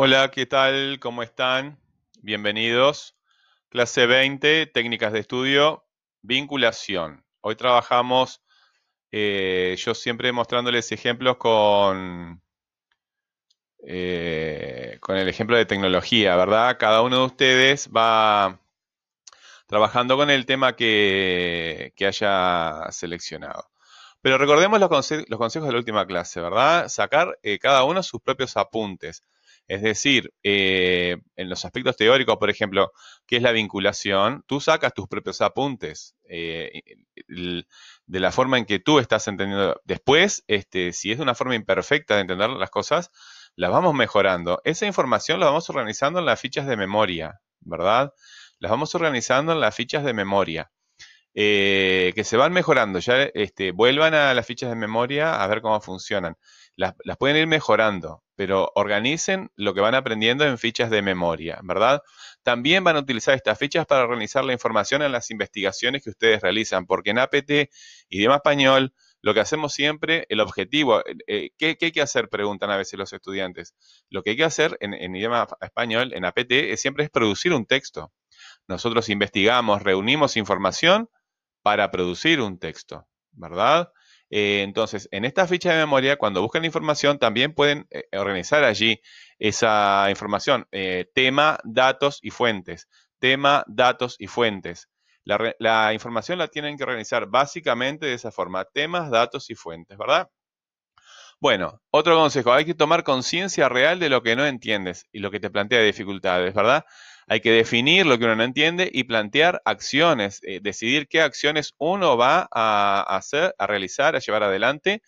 Hola, ¿qué tal? ¿Cómo están? Bienvenidos. Clase 20, técnicas de estudio, vinculación. Hoy trabajamos, eh, yo siempre mostrándoles ejemplos con, eh, con el ejemplo de tecnología, ¿verdad? Cada uno de ustedes va trabajando con el tema que, que haya seleccionado. Pero recordemos los, consejos de la última clase, ¿verdad? Sacar eh, cada uno sus propios apuntes. Es decir, eh, en los aspectos teóricos, por ejemplo, ¿qué es la vinculación? Tú sacas tus propios apuntes eh, de la forma en que tú estás entendiendo. Después, este, si es una forma imperfecta de entender las cosas, las vamos mejorando. Esa información la vamos organizando en las fichas de memoria, ¿verdad? Las vamos organizando en las fichas de memoria. Eh, que se van mejorando. Ya este, vuelvan a las fichas de memoria a ver cómo funcionan. Las, pueden ir mejorando, pero organicen lo que van aprendiendo en fichas de memoria, ¿verdad? También van a utilizar estas fichas para organizar la información en las investigaciones que ustedes realizan, porque en APT, idioma español, lo que hacemos siempre, el objetivo, eh, eh, ¿qué, hay que hacer? Preguntan a veces los estudiantes. Lo que hay que hacer en, idioma español, en APT, es, siempre es producir un texto. Nosotros investigamos, reunimos información para producir un texto, ¿verdad? Eh, entonces, en esta ficha de memoria, cuando buscan información, también pueden eh, organizar allí esa información. Eh, tema, datos y fuentes. Tema, datos y fuentes. La, la, información la tienen que organizar básicamente de esa forma. Temas, datos y fuentes, ¿verdad? Bueno, otro consejo. Hay que tomar conciencia real de lo que no entiendes y lo que te plantea dificultades, ¿verdad? Hay que definir lo que uno no entiende y plantear acciones, eh, decidir qué acciones uno va a hacer, a realizar, a llevar adelante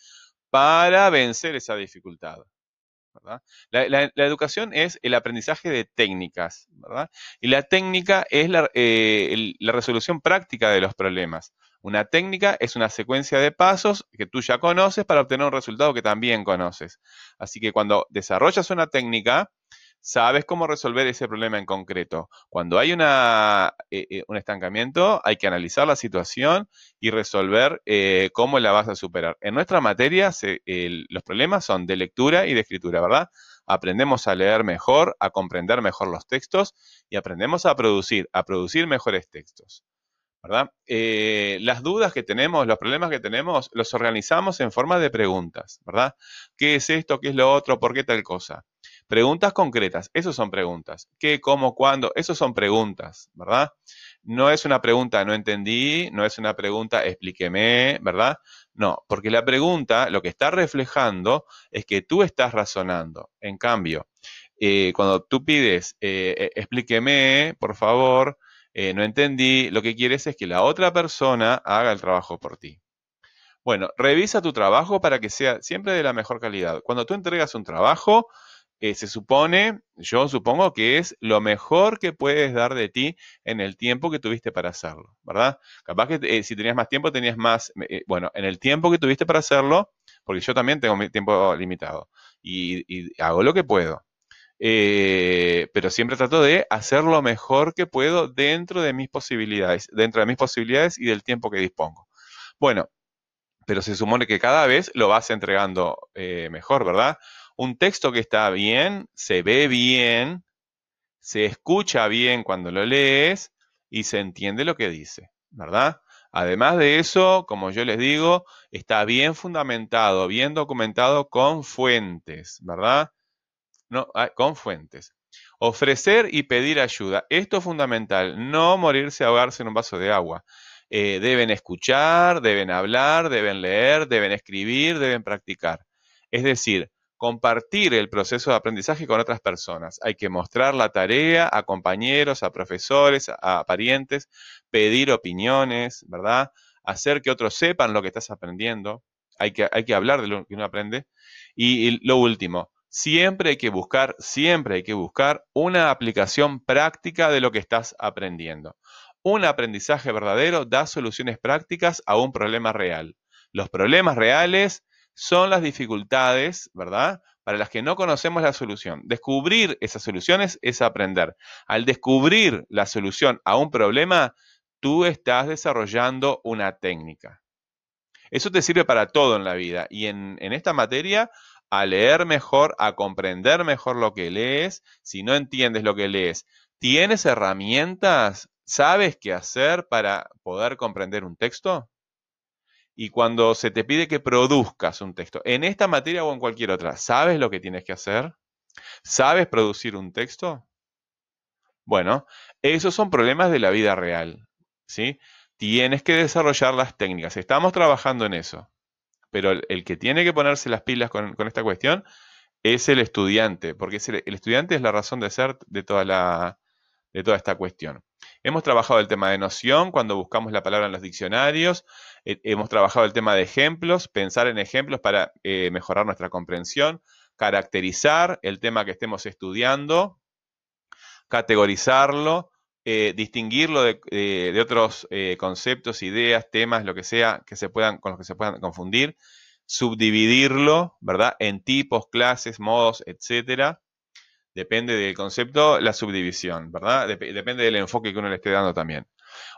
para vencer esa dificultad. La, educación es el aprendizaje de técnicas, ¿verdad? Y la técnica es eh, la resolución práctica de los problemas. Una técnica es una secuencia de pasos que tú ya conoces para obtener un resultado que también conoces. Así que cuando desarrollas una técnica, sabes cómo resolver ese problema en concreto. Cuando hay una, eh, eh, un estancamiento, hay que analizar la situación y resolver eh, cómo la vas a superar. En nuestra materia, los problemas son de lectura y de escritura, ¿verdad? Aprendemos a leer mejor, a comprender mejor los textos y aprendemos a producir, a producir mejores textos. ¿verdad? las dudas que tenemos, los problemas que tenemos, los organizamos en forma de preguntas, ¿verdad? ¿Qué es esto? ¿Qué es lo otro? ¿Por qué tal cosa? Preguntas concretas, eso son preguntas. ¿Qué, cómo, cuándo? Eso son preguntas, ¿verdad? No es una pregunta, no entendí, no es una pregunta, explíqueme, ¿verdad? No, porque la pregunta lo que está reflejando es que tú estás razonando. En cambio, eh, cuando tú pides, eh, eh, explíqueme, por favor, no entendí, lo que quieres es que la otra persona haga el trabajo por ti. Bueno, revisa tu trabajo para que sea siempre de la mejor calidad. Cuando tú entregas un trabajo, eh, se supone, yo supongo que es lo mejor que puedes dar de ti en el tiempo que tuviste para hacerlo, ¿verdad? Capaz que eh, si tenías más tiempo, tenías más, eh, bueno, en el tiempo que tuviste para hacerlo, porque yo también tengo mi tiempo limitado y, hago lo que puedo. pero siempre trato de hacer lo mejor que puedo dentro de mis posibilidades, dentro de mis posibilidades y del tiempo que dispongo. Bueno, pero se supone que cada vez lo vas entregando mejor, ¿verdad? Un texto que está bien, se ve bien, se escucha bien cuando lo lees y se entiende lo que dice, ¿verdad? Además de eso, como yo les digo, está bien fundamentado, bien documentado con fuentes, ¿verdad? No, ah, con fuentes. Ofrecer y pedir ayuda. Esto es fundamental. No morirse ahogarse en un vaso de agua. Eh, deben escuchar, deben hablar, deben leer, deben escribir, deben practicar. Es decir, compartir el proceso de aprendizaje con otras personas. Hay que mostrar la tarea a compañeros, a profesores, a parientes, pedir opiniones, ¿verdad? Hacer que otros sepan lo que estás aprendiendo. Hay que, hay que hablar de lo que uno aprende. Y, y lo último, siempre hay que buscar, siempre hay que buscar una aplicación práctica de lo que estás aprendiendo. Un aprendizaje verdadero da soluciones prácticas a un problema real. Los problemas reales son las dificultades, ¿verdad? Para las que no conocemos la solución. Descubrir esas soluciones es aprender. Al descubrir la solución a un problema, tú estás desarrollando una técnica. Eso te sirve para todo en la vida y en, esta materia a leer mejor, a comprender mejor lo que lees. Si no entiendes lo que lees, ¿tienes herramientas? ¿Sabes qué hacer para poder comprender un texto? Y cuando se te pide que produzcas un texto, en esta materia o en cualquier otra, ¿sabes lo que tienes que hacer? ¿Sabes producir un texto? Bueno, esos son problemas de la vida real, ¿sí? Tienes que desarrollar las técnicas. Estamos trabajando en eso. Pero el, que tiene que ponerse las pilas con, esta cuestión es el estudiante, porque el, estudiante es la razón de ser de toda, la, de toda esta cuestión. Hemos trabajado el tema de noción cuando buscamos la palabra en los diccionarios. Eh, hemos trabajado el tema de ejemplos, pensar en ejemplos para eh, mejorar nuestra comprensión, caracterizar el tema que estemos estudiando, categorizarlo, eh, distinguirlo de, otros conceptos, ideas, temas, lo que sea, que se puedan, con los que se puedan confundir, subdividirlo, ¿verdad? En tipos, clases, modos, etcétera. Depende del concepto, la subdivisión, ¿verdad? depende del enfoque que uno le esté dando también.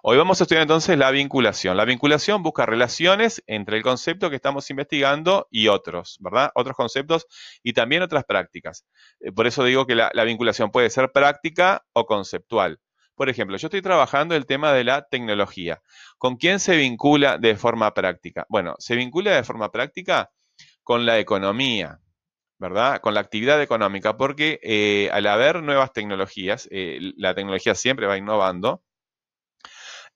Hoy vamos a estudiar entonces la vinculación. La vinculación busca relaciones entre el concepto que estamos investigando y otros, ¿verdad? Otros conceptos y también otras prácticas. Eh, por eso digo que la, vinculación puede ser práctica o conceptual. Por ejemplo, yo estoy trabajando el tema de la tecnología. ¿Con quién se vincula de forma práctica? Bueno, se vincula de forma práctica con la economía, ¿verdad? Con la actividad económica, porque eh, al haber nuevas tecnologías, eh, la tecnología siempre va innovando,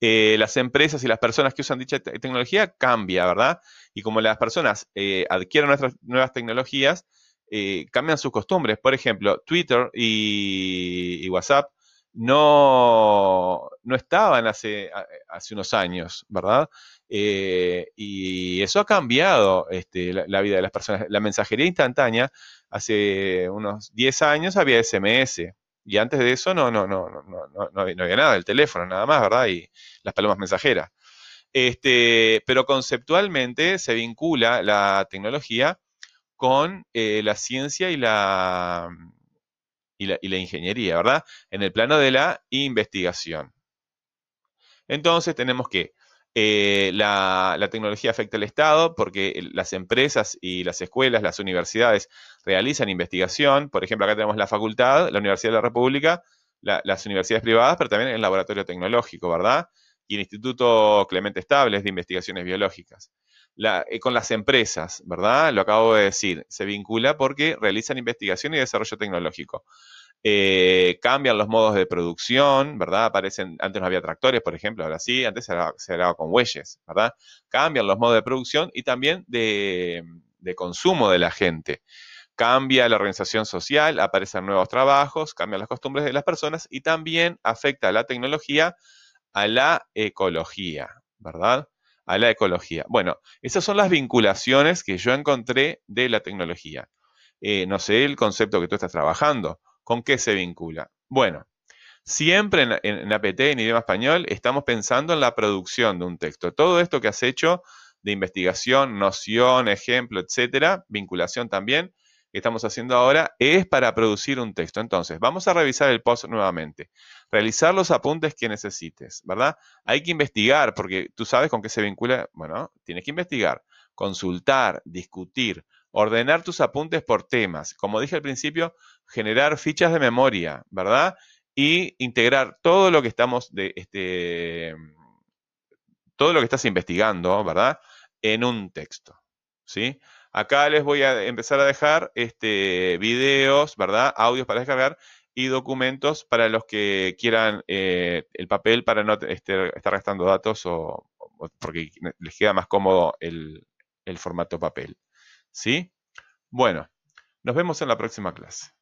eh, las empresas y las personas que usan dicha tecnología cambia, ¿verdad? Y como las personas adquieren nuestras nuevas tecnologías, cambian sus costumbres. Por ejemplo, Twitter y, WhatsApp no, no estaban hace, hace unos años, ¿verdad? Eh, y eso ha cambiado este, la, vida de las personas. La mensajería instantánea, hace unos 10 años había SMS. Y antes de eso no, no, no, no, no, había nada, el teléfono nada más, ¿verdad? Y las palomas mensajeras. Este, pero conceptualmente se vincula la tecnología con eh, la ciencia y la, y la, y la ingeniería, ¿verdad? En el plano de la investigación. Entonces tenemos que eh, la, tecnología afecta al Estado porque las empresas y las escuelas, las universidades realizan investigación. Por ejemplo, acá tenemos la facultad, la Universidad de la República, las universidades privadas, pero también el laboratorio tecnológico, ¿verdad? Y el Instituto Clemente Estables de Investigaciones Biológicas. Eh, con las empresas, ¿verdad? Lo acabo de decir, se vincula porque realizan investigación y desarrollo tecnológico. Eh, cambian los modos de producción, ¿verdad? Aparecen, antes no había tractores, por ejemplo, ahora sí, antes se grababa, con bueyes, ¿verdad? Cambian los modos de producción y también de, consumo de la gente. Cambia la organización social, aparecen nuevos trabajos, cambian las costumbres de las personas y también afecta la tecnología a la ecología, ¿verdad? A la ecología. Bueno, esas son las vinculaciones que yo encontré de la tecnología. Eh, no sé el concepto que tú estás trabajando. ¿Con qué se vincula? Bueno, siempre en, APT, en idioma español, estamos pensando en la producción de un texto. Todo esto que has hecho de investigación, noción, ejemplo, etcétera, vinculación también, estamos haciendo ahora, es para producir un texto. Entonces, vamos a revisar el post nuevamente. Realizar los apuntes que necesites, ¿verdad? Hay que investigar, porque tú sabes con qué se vincula. Bueno, tienes que investigar, consultar, discutir, ordenar tus apuntes por temas. Como dije al principio, generar fichas de memoria, ¿verdad? Y integrar todo lo que estamos de este todo lo que estás investigando, ¿verdad? En un texto, ¿sí? Acá les voy a empezar a dejar este, videos, ¿verdad? Audios para descargar y documentos para los que quieran eh, el papel para no este, estar gastando datos o, porque les queda más cómodo el formato papel. ¿Sí? Bueno, nos vemos en la próxima clase.